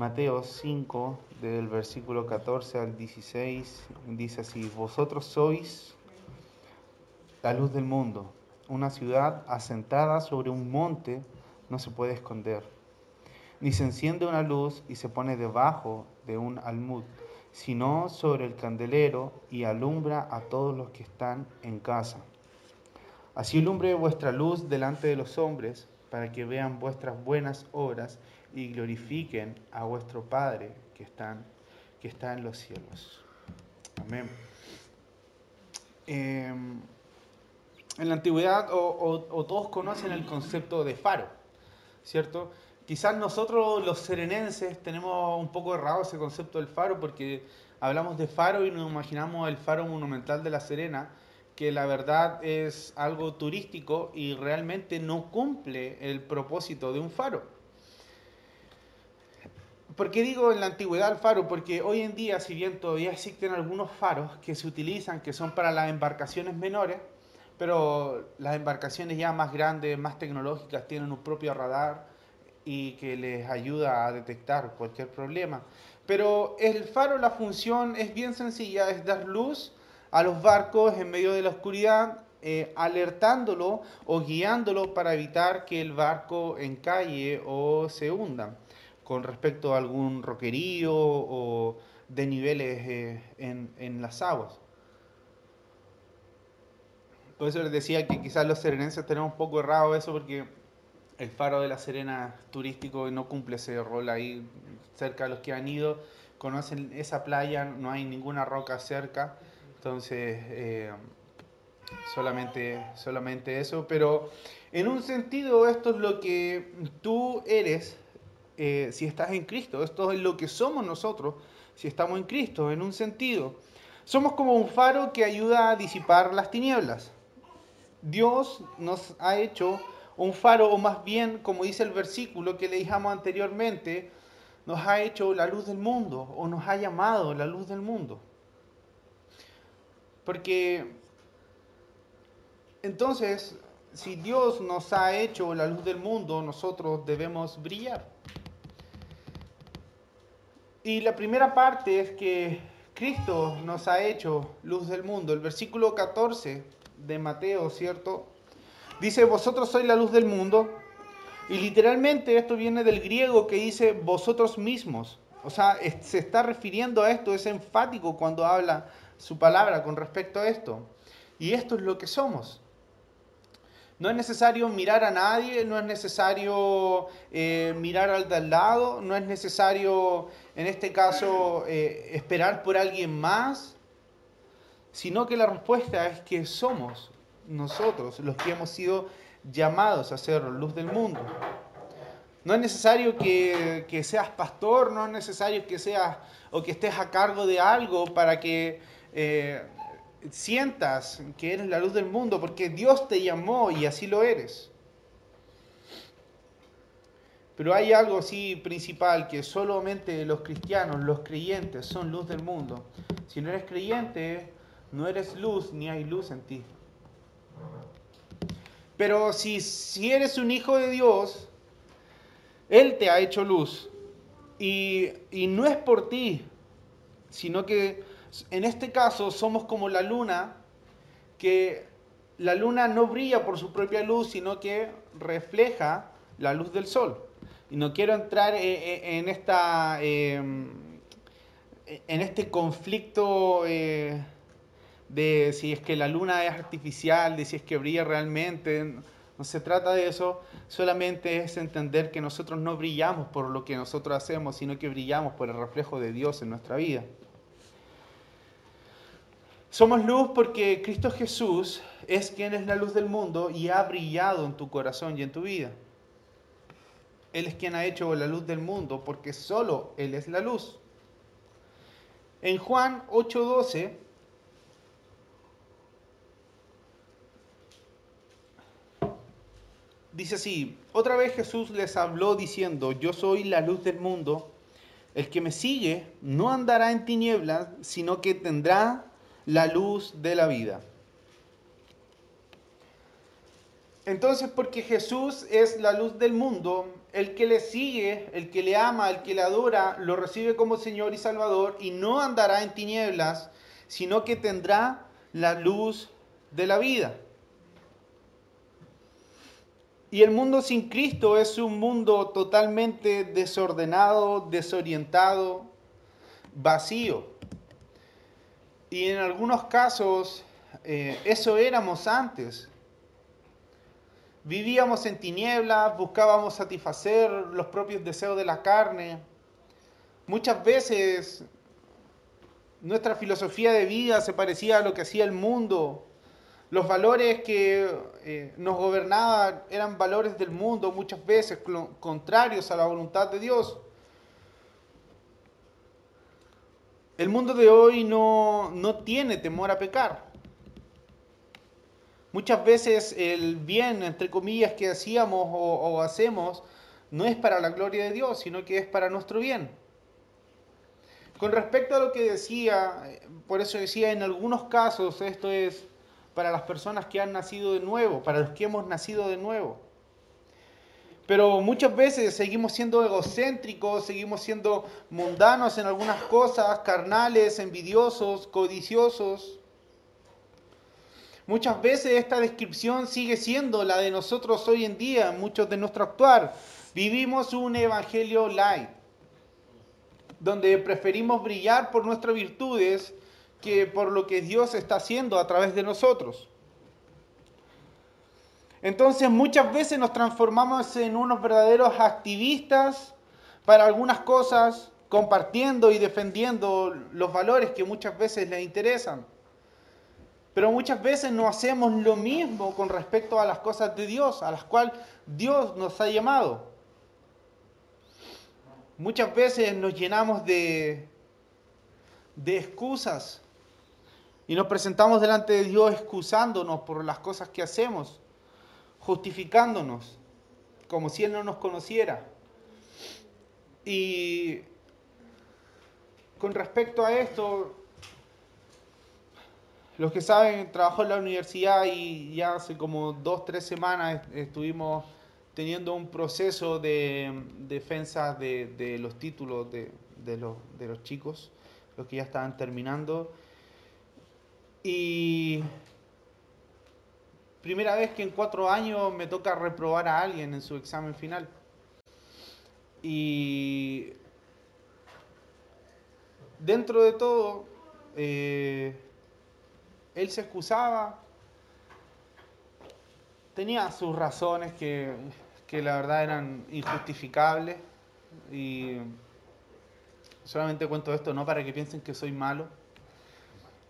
Mateo 5, del versículo 14 al 16, dice así, vosotros sois la luz del mundo. Una ciudad asentada sobre un monte no se puede esconder, ni se enciende una luz y se pone debajo de un almud, sino sobre el candelero y alumbra a todos los que están en casa. Así alumbre vuestra luz delante de los hombres, para que vean vuestras buenas obras y glorifiquen a vuestro Padre que, está en los cielos. Amén. Em, en la antigüedad, o, todos conocen el concepto de faro, ¿cierto? Quizás nosotros los serenenses tenemos un poco errado ese concepto del faro porque hablamos de faro y nos imaginamos el faro monumental de la Serena, que la verdad es algo turístico y realmente no cumple el propósito de un faro. ¿Por qué digo en la antigüedad el faro? Porque hoy en día, si bien todavía existen algunos faros que se utilizan, que son para las embarcaciones menores, pero las embarcaciones ya más grandes, más tecnológicas, tienen un propio radar y que les ayuda a detectar cualquier problema. Pero el faro, la función es bien sencilla, es dar luz a los barcos en medio de la oscuridad, eh, alertándolo o guiándolo para evitar que el barco encalle o se hunda con respecto a algún roquerío o de niveles eh, en, en, las aguas. Por eso les decía que quizás los serenenses tenemos un poco errado eso porque el faro de la Serena turístico no cumple ese rol ahí cerca de los que han ido, conocen esa playa, no hay ninguna roca cerca entonces, eh, solamente, solamente eso. Pero en un sentido, esto es lo que tú eres eh, si estás en Cristo. Esto es lo que somos nosotros si estamos en Cristo, en un sentido. Somos como un faro que ayuda a disipar las tinieblas. Dios nos ha hecho un faro, o más bien, como dice el versículo que leíamos anteriormente, nos ha hecho la luz del mundo, o nos ha llamado la luz del mundo. Porque entonces, si Dios nos ha hecho la luz del mundo, nosotros debemos brillar. Y la primera parte es que Cristo nos ha hecho luz del mundo. El versículo 14 de Mateo, ¿cierto? Dice, vosotros sois la luz del mundo. Y literalmente esto viene del griego que dice vosotros mismos. O sea, se está refiriendo a esto, es enfático cuando habla su palabra con respecto a esto. Y esto es lo que somos. No es necesario mirar a nadie, no es necesario eh, mirar al de al lado, no es necesario, en este caso, eh, esperar por alguien más, sino que la respuesta es que somos nosotros los que hemos sido llamados a ser luz del mundo. No es necesario que, que seas pastor, no es necesario que seas o que estés a cargo de algo para que eh, sientas que eres la luz del mundo, porque Dios te llamó y así lo eres. Pero hay algo así principal, que solamente los cristianos, los creyentes, son luz del mundo. Si no eres creyente, no eres luz, ni hay luz en ti. Pero si, si eres un hijo de Dios, Él te ha hecho luz. Y, y no es por ti, sino que en este caso somos como la luna, que la luna no brilla por su propia luz, sino que refleja la luz del sol. Y no quiero entrar eh, eh, en, esta, em, en este conflicto eh, de si es que la luna es artificial, de si es que brilla realmente. No se trata de eso, solamente es entender que nosotros no brillamos por lo que nosotros hacemos, sino que brillamos por el reflejo de Dios en nuestra vida. Somos luz porque Cristo Jesús es quien es la luz del mundo y ha brillado en tu corazón y en tu vida. Él es quien ha hecho la luz del mundo porque solo Él es la luz. En Juan 8:12 dice así, otra vez Jesús les habló diciendo, yo soy la luz del mundo, el que me sigue no andará en tinieblas, sino que tendrá la luz de la vida. Entonces, porque Jesús es la luz del mundo, el que le sigue, el que le ama, el que le adora, lo recibe como Señor y Salvador y no andará en tinieblas, sino que tendrá la luz de la vida. Y el mundo sin Cristo es un mundo totalmente desordenado, desorientado, vacío. Y en algunos casos eh, eso éramos antes. Vivíamos en tinieblas, buscábamos satisfacer los propios deseos de la carne. Muchas veces nuestra filosofía de vida se parecía a lo que hacía el mundo. Los valores que eh, nos gobernaban eran valores del mundo, muchas veces contrarios a la voluntad de Dios. El mundo de hoy no, no tiene temor a pecar. Muchas veces el bien, entre comillas, que hacíamos o, hacemos no es para la gloria de Dios, sino que es para nuestro bien. Con respecto a lo que decía, por eso decía, en algunos casos esto es para las personas que han nacido de nuevo, para los que hemos nacido de nuevo. Pero muchas veces seguimos siendo egocéntricos, seguimos siendo mundanos en algunas cosas, carnales, envidiosos, codiciosos. Muchas veces esta descripción sigue siendo la de nosotros hoy en día, muchos de nuestro actuar. Vivimos un evangelio light, donde preferimos brillar por nuestras virtudes que por lo que Dios está haciendo a través de nosotros. Entonces muchas veces nos transformamos en unos verdaderos activistas para algunas cosas, compartiendo y defendiendo los valores que muchas veces les interesan. Pero muchas veces no hacemos lo mismo con respecto a las cosas de Dios, a las cuales Dios nos ha llamado. Muchas veces nos llenamos de, de excusas y nos presentamos delante de Dios excusándonos por las cosas que hacemos, justificándonos, como si Él no nos conociera. Y con respecto a esto, los que saben, trabajo en la universidad y ya hace como dos, tres semanas estuvimos teniendo un proceso de defensa de, los títulos de, los, de los chicos, los que ya estaban terminando. Y primera vez que en cuatro años me toca reprobar a alguien en su examen final. Y dentro de todo, eh, él se excusaba, tenía sus razones que, la verdad eran injustificables y solamente cuento esto no para que piensen que soy malo,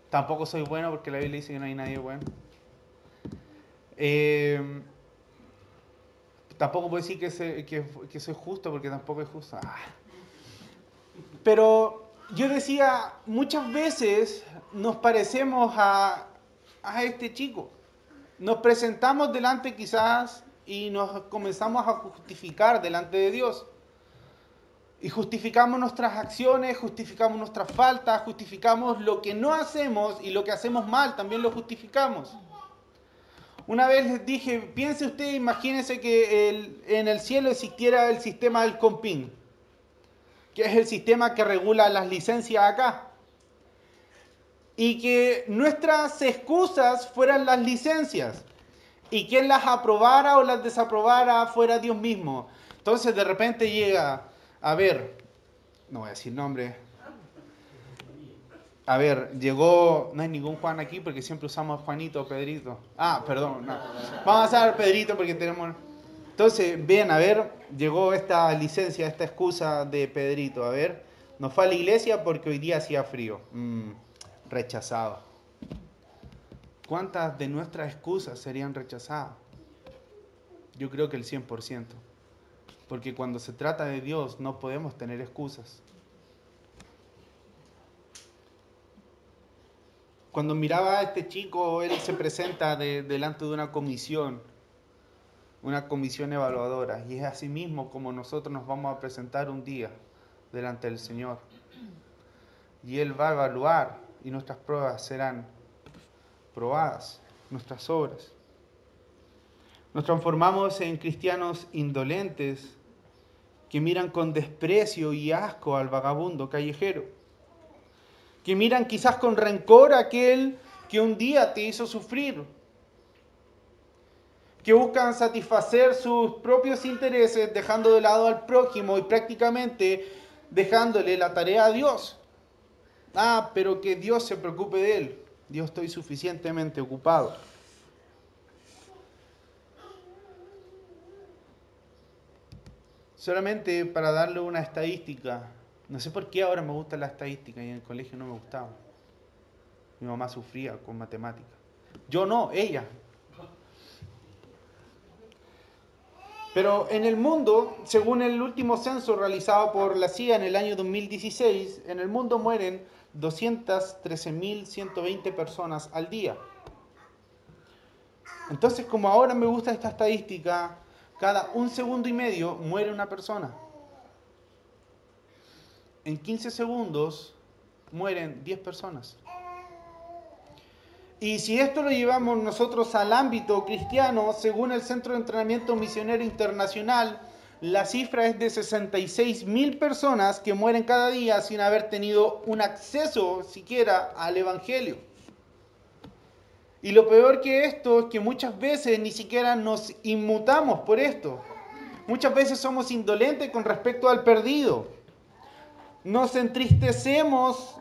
tampoco soy bueno porque la Biblia dice que no hay nadie bueno. Eh, tampoco puedo decir que, soy justo porque tampoco es justo. Ah. Pero yo decía, muchas veces nos parecemos a, este chico. Nos presentamos delante quizás y nos comenzamos a justificar delante de Dios. Y justificamos nuestras acciones, justificamos nuestras faltas, justificamos lo que no hacemos y lo que hacemos mal, también lo justificamos. Una vez les dije, piense usted, imagínese que en el cielo existiera el sistema del compín que es el sistema que regula las licencias acá. Y que nuestras excusas fueran las licencias. Y quien las aprobara o las desaprobara fuera Dios mismo. Entonces de repente llega, a ver, no voy a decir nombre. A ver, llegó, no hay ningún Juan aquí porque siempre usamos Juanito o Pedrito. Ah, perdón, no. Vamos a usar Pedrito porque tenemos... Entonces, vean, a ver, llegó esta licencia, esta excusa de Pedrito. A ver, nos fue a la iglesia porque hoy día hacía frío. Mm, rechazado. ¿Cuántas de nuestras excusas serían rechazadas? Yo creo que el 100%. Porque cuando se trata de Dios no podemos tener excusas. Cuando miraba a este chico, él se presenta delante de una comisión una comisión evaluadora y es así mismo como nosotros nos vamos a presentar un día delante del Señor. Y Él va a evaluar y nuestras pruebas serán probadas, nuestras obras. Nos transformamos en cristianos indolentes que miran con desprecio y asco al vagabundo callejero, que miran quizás con rencor a aquel que un día te hizo sufrir, que buscan satisfacer sus propios intereses dejando de lado al prójimo y prácticamente dejándole la tarea a Dios. Ah, pero que Dios se preocupe de él. Dios estoy suficientemente ocupado. Solamente para darle una estadística, no sé por qué ahora me gusta la estadística y en el colegio no me gustaba. Mi mamá sufría con matemáticas. Yo no, ella. Pero en el mundo, según el último censo realizado por la CIA en el año 2016, en el mundo mueren 213.120 personas al día. Entonces, como ahora me gusta esta estadística, cada un segundo y medio muere una persona. En 15 segundos mueren 10 personas. Y si esto lo llevamos nosotros al ámbito cristiano, según el Centro de Entrenamiento Misionero Internacional, la cifra es de 66 mil personas que mueren cada día sin haber tenido un acceso siquiera al Evangelio. Y lo peor que esto es que muchas veces ni siquiera nos inmutamos por esto. Muchas veces somos indolentes con respecto al perdido. Nos entristecemos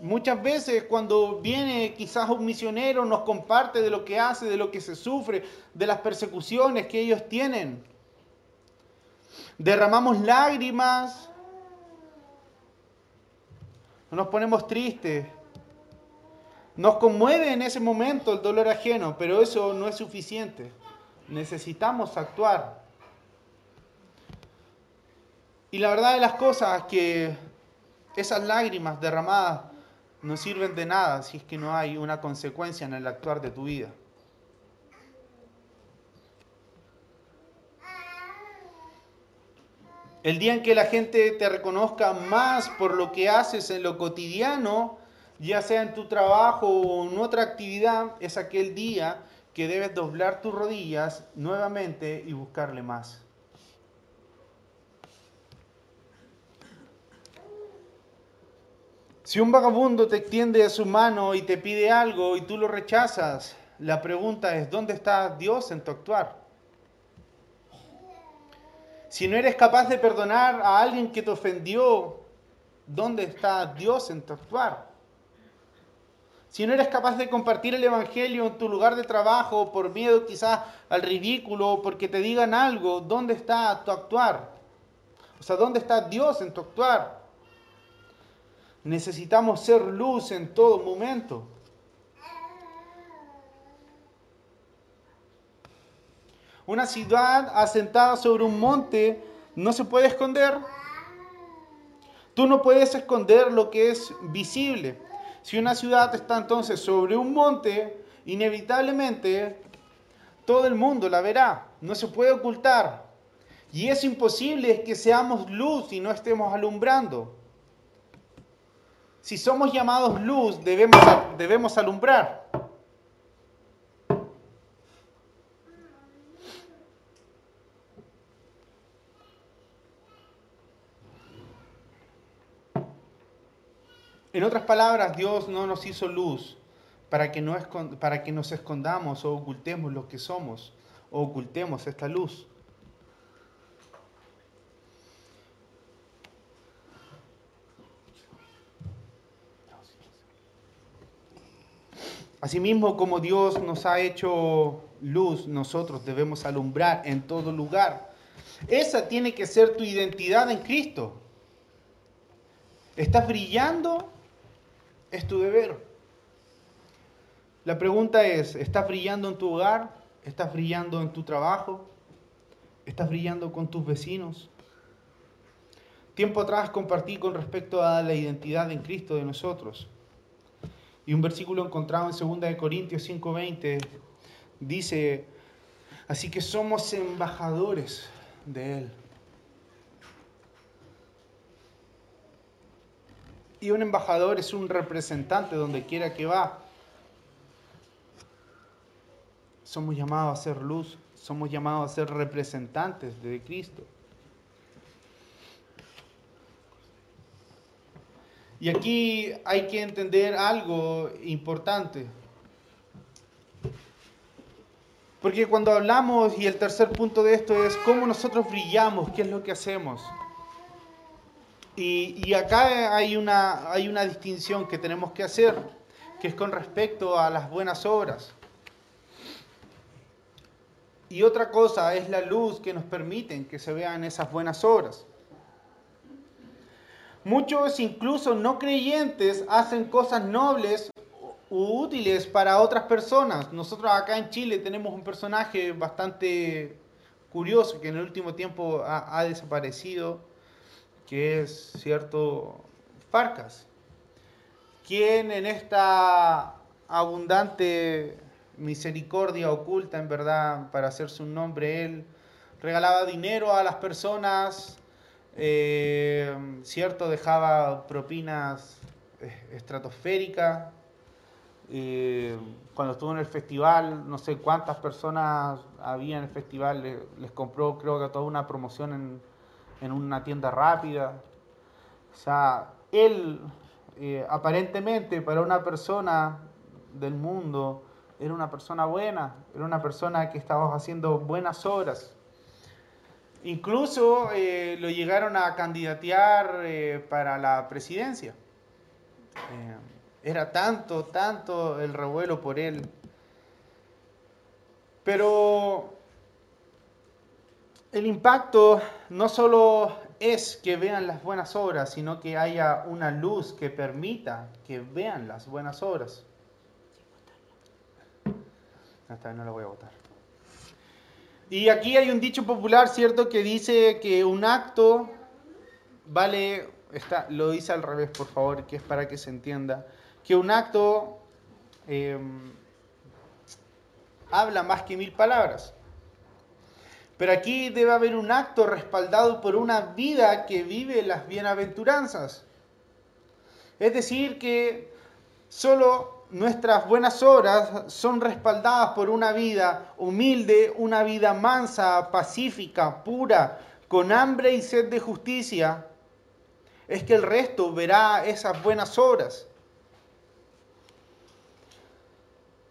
muchas veces cuando viene quizás un misionero, nos comparte de lo que hace, de lo que se sufre, de las persecuciones que ellos tienen. Derramamos lágrimas, nos ponemos tristes, nos conmueve en ese momento el dolor ajeno, pero eso no es suficiente. Necesitamos actuar. Y la verdad de las cosas que esas lágrimas derramadas no sirven de nada si es que no hay una consecuencia en el actuar de tu vida. El día en que la gente te reconozca más por lo que haces en lo cotidiano, ya sea en tu trabajo o en otra actividad, es aquel día que debes doblar tus rodillas nuevamente y buscarle más. Si un vagabundo te extiende su mano y te pide algo y tú lo rechazas, la pregunta es, ¿dónde está Dios en tu actuar? Si no eres capaz de perdonar a alguien que te ofendió, ¿dónde está Dios en tu actuar? Si no eres capaz de compartir el Evangelio en tu lugar de trabajo por miedo quizás al ridículo, porque te digan algo, ¿dónde está tu actuar? O sea, ¿dónde está Dios en tu actuar? Necesitamos ser luz en todo momento. Una ciudad asentada sobre un monte no se puede esconder. Tú no puedes esconder lo que es visible. Si una ciudad está entonces sobre un monte, inevitablemente todo el mundo la verá, no se puede ocultar. Y es imposible que seamos luz y no estemos alumbrando. Si somos llamados luz, debemos, debemos alumbrar. En otras palabras, Dios no nos hizo luz para que, no para que nos escondamos o ocultemos lo que somos o ocultemos esta luz. Asimismo, como Dios nos ha hecho luz, nosotros debemos alumbrar en todo lugar. Esa tiene que ser tu identidad en Cristo. ¿Estás brillando es tu deber. La pregunta es, ¿estás brillando en tu hogar? ¿Estás brillando en tu trabajo? ¿Estás brillando con tus vecinos? Tiempo atrás compartí con respecto a la identidad en Cristo de nosotros. Y un versículo encontrado en 2 Corintios 5:20 dice, así que somos embajadores de Él Y un embajador es un representante donde quiera que va. Somos llamados a hacer luz somos llamados a ser representantes de Cristo. Y aquí hay que entender algo importante. Porque cuando hablamos, y el tercer punto de esto es cómo nosotros brillamos, qué es lo que hacemos. Y, acá hay una, hay una distinción que tenemos que hacer, que es con respecto a las buenas obras. Y otra cosa es la luz que nos permiten que se vean esas buenas obras. Muchos, incluso no creyentes, hacen cosas nobles u útiles para otras personas. Nosotros acá en Chile tenemos un personaje bastante curioso que en el último tiempo ha, desaparecido, que es cierto Farcas, quien en esta abundante misericordia oculta, en verdad, para hacerse un nombre, él regalaba dinero a las personas eh, cierto, dejaba propinas eh, estratosféricas. Eh, cuando estuvo en el festival, no sé cuántas personas había en el festival, les, compró creo que toda una promoción en, en una tienda rápida. O sea, él aparentemente para una persona del mundo era una persona buena, era una persona que estaba haciendo buenas obras. Incluso eh, lo llegaron a candidatear eh, para la presidencia. Eh, era tanto, tanto el revuelo por él. Pero el impacto no solo es que vean las buenas obras, sino que haya una luz que permita que vean las buenas obras. Vez no la voy a votar. Y aquí hay un dicho popular, ¿cierto?, que dice que un acto vale, está, lo dice al revés, por favor, que es para que se entienda, que un acto em, habla más que mil palabras. Pero aquí debe haber un acto respaldado por una vida que vive las bienaventuranzas. Es decir, que solo nuestras buenas obras son respaldadas por una vida humilde, una vida mansa, pacífica, pura, con hambre y sed de justicia, es que el resto verá esas buenas obras.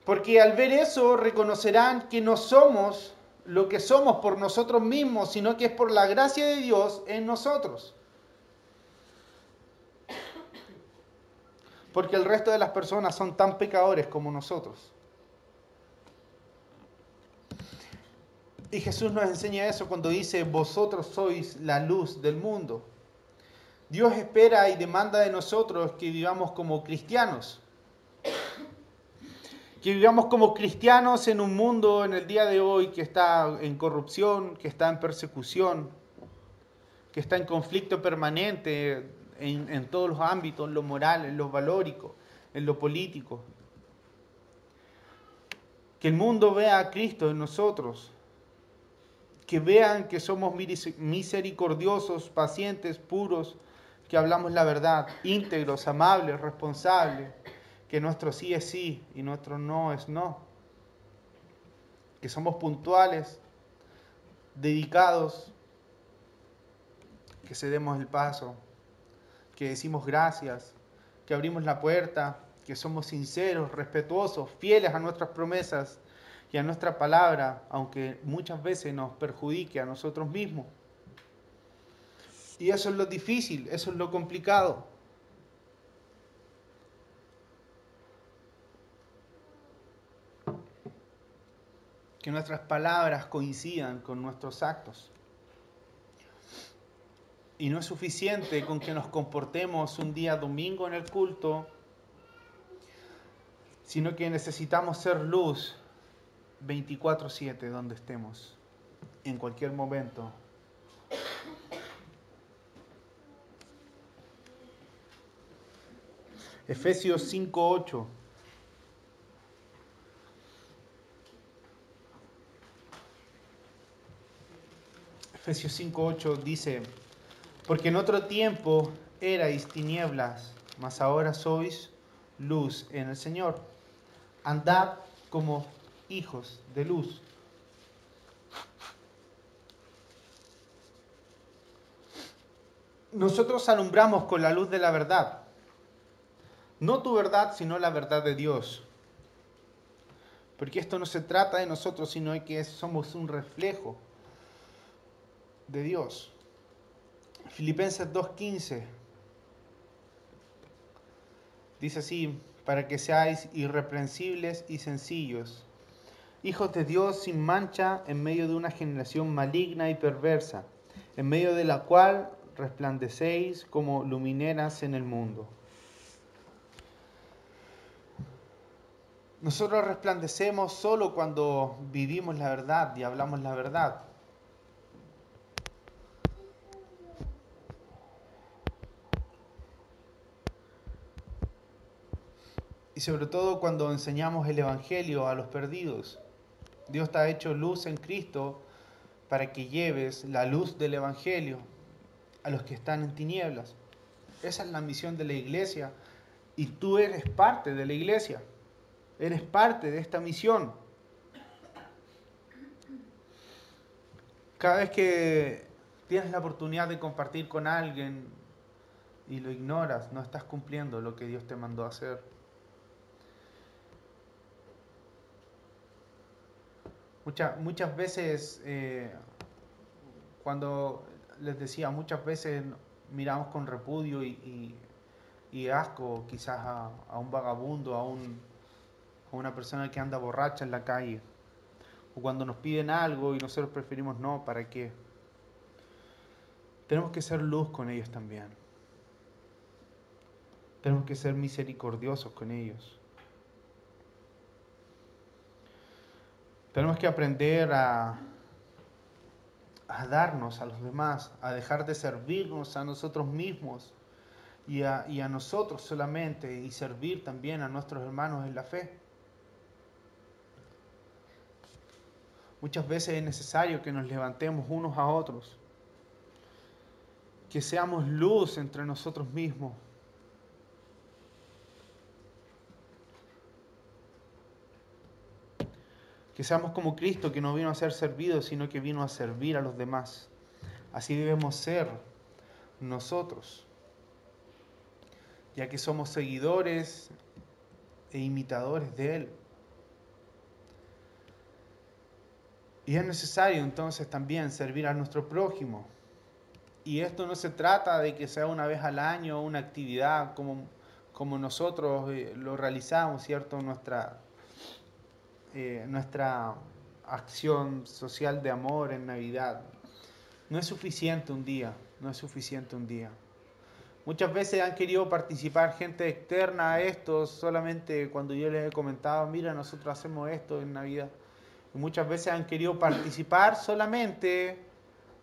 Porque al ver eso reconocerán que no somos lo que somos por nosotros mismos, sino que es por la gracia de Dios en nosotros. Porque el resto de las personas son tan pecadores como nosotros. Y Jesús nos enseña eso cuando dice, vosotros sois la luz del mundo. Dios espera y demanda de nosotros que vivamos como cristianos. Que vivamos como cristianos en un mundo en el día de hoy que está en corrupción, que está en persecución, que está en conflicto permanente en, todos los ámbitos, en lo moral, en lo valórico, en lo político. Que el mundo vea a Cristo en nosotros. Que vean que somos misericordiosos, pacientes, puros, que hablamos la verdad, íntegros, amables, responsables, que nuestro sí es sí y nuestro no es no. Que somos puntuales, dedicados, que cedemos el paso que decimos gracias, que abrimos la puerta, que somos sinceros, respetuosos, fieles a nuestras promesas y a nuestra palabra, aunque muchas veces nos perjudique a nosotros mismos. Y eso es lo difícil, eso es lo complicado. Que nuestras palabras coincidan con nuestros actos. Y no es suficiente con que nos comportemos un día domingo en el culto, sino que necesitamos ser luz 24/7 donde estemos, en cualquier momento. Efesios 5:8. Efesios 5:8 dice, porque en otro tiempo erais tinieblas, mas ahora sois luz en el Señor. Andad como hijos de luz. Nosotros alumbramos con la luz de la verdad. No tu verdad, sino la verdad de Dios. Porque esto no se trata de nosotros, sino de que somos un reflejo de Dios. Filipenses 2.15 dice así, para que seáis irreprensibles y sencillos, hijos de Dios sin mancha en medio de una generación maligna y perversa, en medio de la cual resplandecéis como lumineras en el mundo. Nosotros resplandecemos solo cuando vivimos la verdad y hablamos la verdad. Y sobre todo cuando enseñamos el Evangelio a los perdidos. Dios te ha hecho luz en Cristo para que lleves la luz del Evangelio a los que están en tinieblas. Esa es la misión de la iglesia y tú eres parte de la iglesia. Eres parte de esta misión. Cada vez que tienes la oportunidad de compartir con alguien y lo ignoras, no estás cumpliendo lo que Dios te mandó a hacer. Muchas, muchas veces, eh, cuando les decía, muchas veces miramos con repudio y, asco quizás a, un vagabundo, a, un, a una persona que anda borracha en la calle. O cuando nos piden algo y nosotros preferimos no, ¿para qué? Tenemos que ser luz con ellos también. Tenemos que ser misericordiosos con ellos. Tenemos que aprender a, a darnos a los demás, a dejar de servirnos a nosotros mismos y a, y a nosotros solamente y servir también a nuestros hermanos en la fe. Muchas veces es necesario que nos levantemos unos a otros, que seamos luz entre nosotros mismos Que seamos como Cristo, que no vino a ser servido, sino que vino a servir a los demás. Así debemos ser nosotros, ya que somos seguidores e imitadores de Él. Y es necesario entonces también servir a nuestro prójimo. Y esto no se trata de que sea una vez al año una actividad como, como nosotros eh, lo realizamos, ¿cierto? Nuestra, eh, nuestra acción social de amor en Navidad. No es suficiente un día, no es suficiente un día. Muchas veces han querido participar gente externa a esto solamente cuando yo les he comentado, mira, nosotros hacemos esto en Navidad. Y muchas veces han querido participar solamente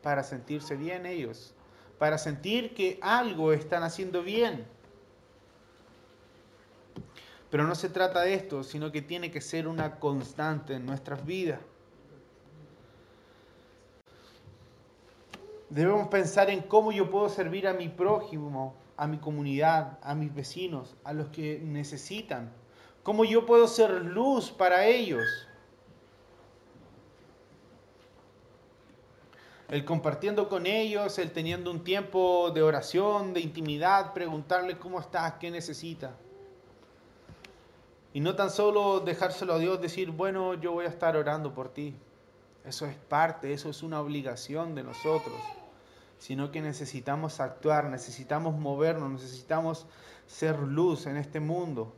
para sentirse bien ellos, para sentir que algo están haciendo bien. Pero no se trata de esto, sino que tiene que ser una constante en nuestras vidas. Debemos pensar en cómo yo puedo servir a mi prójimo, a mi comunidad, a mis vecinos, a los que necesitan. Cómo yo puedo ser luz para ellos. El compartiendo con ellos, el teniendo un tiempo de oración, de intimidad, preguntarle cómo estás, qué necesita. Y no tan solo dejárselo a Dios, decir, bueno, yo voy a estar orando por ti. Eso es parte, eso es una obligación de nosotros. Sino que necesitamos actuar, necesitamos movernos, necesitamos ser luz en este mundo.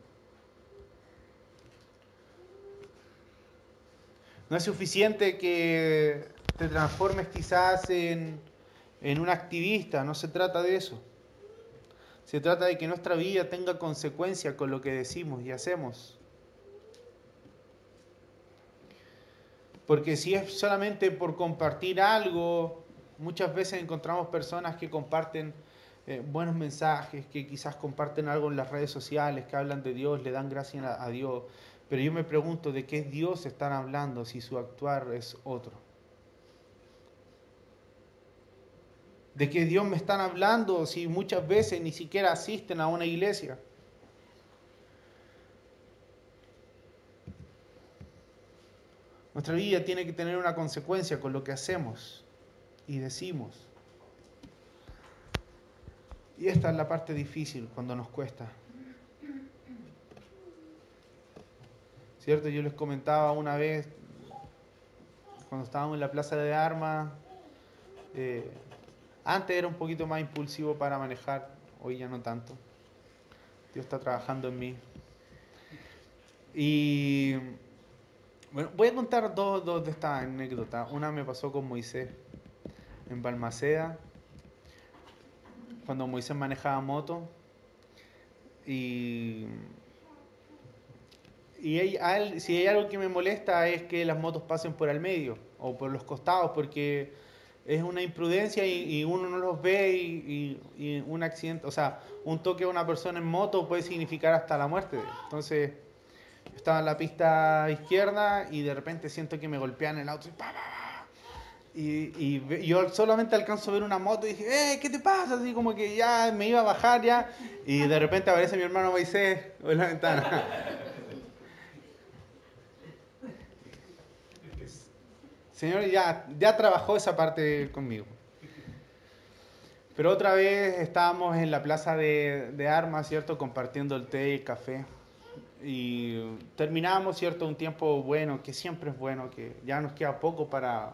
No es suficiente que te transformes quizás en, en un activista, no se trata de eso. Se trata de que nuestra vida tenga consecuencia con lo que decimos y hacemos. Porque si es solamente por compartir algo, muchas veces encontramos personas que comparten eh, buenos mensajes, que quizás comparten algo en las redes sociales, que hablan de Dios, le dan gracia a Dios. Pero yo me pregunto de qué Dios están hablando si su actuar es otro. De que Dios me están hablando si muchas veces ni siquiera asisten a una iglesia. Nuestra vida tiene que tener una consecuencia con lo que hacemos y decimos. Y esta es la parte difícil cuando nos cuesta. ¿Cierto? Yo les comentaba una vez, cuando estábamos en la plaza de armas, eh, antes era un poquito más impulsivo para manejar, hoy ya no tanto. Dios está trabajando en mí. Y bueno, voy a contar dos, dos de estas anécdotas. Una me pasó con Moisés en Balmaceda, cuando Moisés manejaba moto. Y, y si hay algo que me molesta es que las motos pasen por el medio o por los costados, porque es una imprudencia y, uno no los ve y, un accidente, o sea, un toque a una persona en moto puede significar hasta la muerte. Entonces, estaba en la pista izquierda y de repente siento que me golpean el auto y, y, yo solamente alcanzo a ver una moto y dije, eh, ¿qué te pasa? Así como que ya me iba a bajar ya y de repente aparece mi hermano Moisés en la ventana. Señor ya, ya trabajó esa parte conmigo. Pero otra vez estábamos en la plaza de, de armas, ¿cierto? Compartiendo el té y el café y terminamos, ¿cierto? Un tiempo bueno, que siempre es bueno, que ya nos queda poco para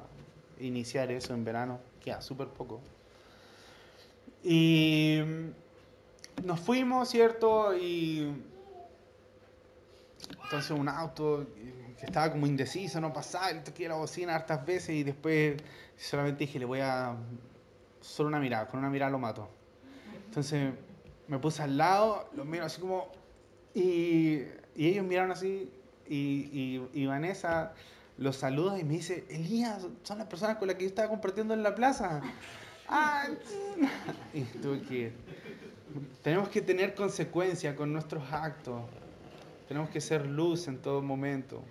iniciar eso en verano, queda súper poco. Y nos fuimos, ¿cierto? Y entonces un auto que estaba como indeciso, no pasaba, le toqué la bocina hartas veces y después solamente dije, le voy a... Solo una mirada, con una mirada lo mato. Entonces me puse al lado, lo miro así como... Y y ellos miraron así y, y, Vanessa los saluda y me dice, Elías, son las personas con las que yo estaba compartiendo en la plaza. Ah, y tuve que... Tenemos que tener consecuencia con nuestros actos. Tenemos que ser luz en todo momento.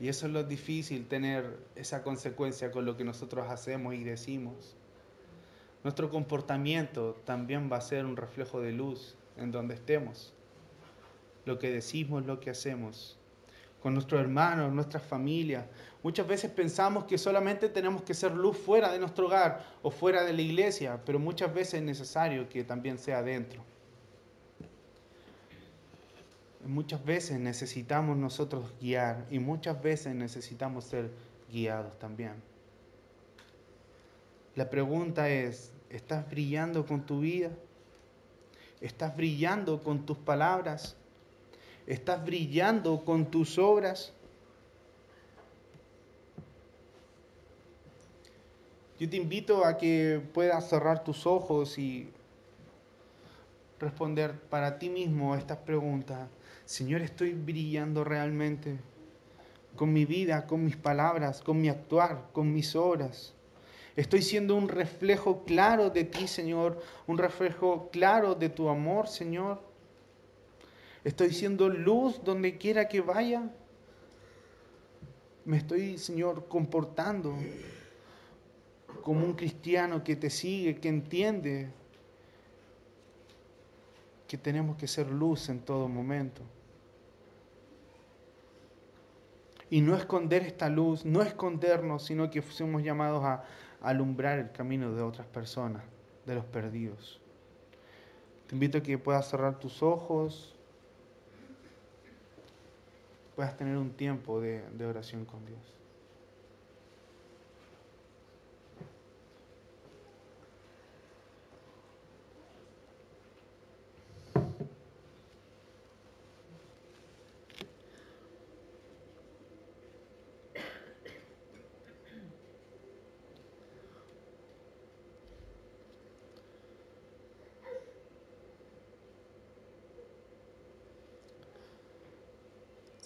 Y eso es lo difícil, tener esa consecuencia con lo que nosotros hacemos y decimos. Nuestro comportamiento también va a ser un reflejo de luz en donde estemos lo que decimos, lo que hacemos, con nuestros hermanos, nuestras familias. Muchas veces pensamos que solamente tenemos que ser luz fuera de nuestro hogar o fuera de la iglesia, pero muchas veces es necesario que también sea dentro. Muchas veces necesitamos nosotros guiar y muchas veces necesitamos ser guiados también. La pregunta es, ¿estás brillando con tu vida? ¿Estás brillando con tus palabras? ¿Estás brillando con tus obras? Yo te invito a que puedas cerrar tus ojos y responder para ti mismo estas preguntas. Señor, ¿estoy brillando realmente con mi vida, con mis palabras, con mi actuar, con mis obras? Estoy siendo un reflejo claro de ti, Señor, un reflejo claro de tu amor, Señor. Estoy siendo luz donde quiera que vaya. Me estoy, Señor, comportando como un cristiano que te sigue, que entiende que tenemos que ser luz en todo momento. Y no esconder esta luz, no escondernos, sino que fuimos llamados a alumbrar el camino de otras personas, de los perdidos. Te invito a que puedas cerrar tus ojos puedas tener un tiempo de, de oración con Dios.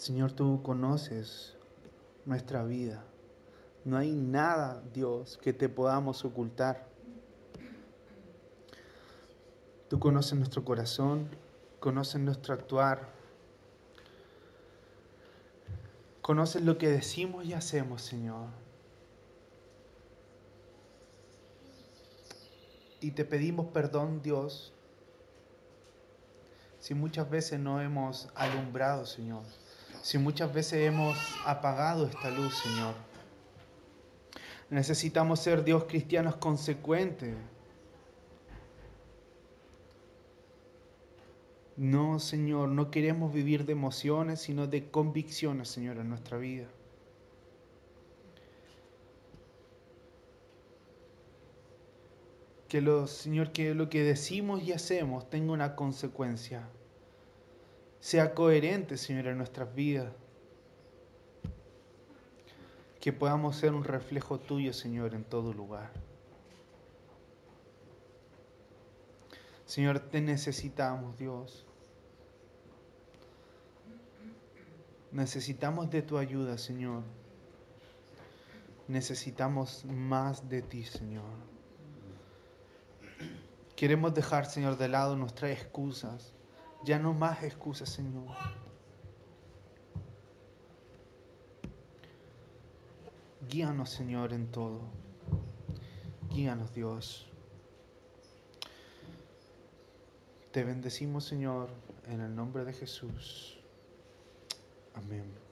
Señor, tú conoces nuestra vida. No hay nada, Dios, que te podamos ocultar. Tú conoces nuestro corazón, conoces nuestro actuar, conoces lo que decimos y hacemos, Señor. Y te pedimos perdón, Dios, si muchas veces no hemos alumbrado, Señor si muchas veces hemos apagado esta luz, Señor. Necesitamos ser Dios cristianos consecuentes. No, Señor, no queremos vivir de emociones, sino de convicciones, Señor, en nuestra vida. Que lo, Señor, que lo que decimos y hacemos tenga una consecuencia. Sea coherente, Señor, en nuestras vidas. Que podamos ser un reflejo tuyo, Señor, en todo lugar. Señor, te necesitamos, Dios. Necesitamos de tu ayuda, Señor. Necesitamos más de ti, Señor. Queremos dejar, Señor, de lado nuestras excusas. Ya no más excusas, Señor. Guíanos, Señor, en todo. Guíanos, Dios. Te bendecimos, Señor, en el nombre de Jesús. Amém.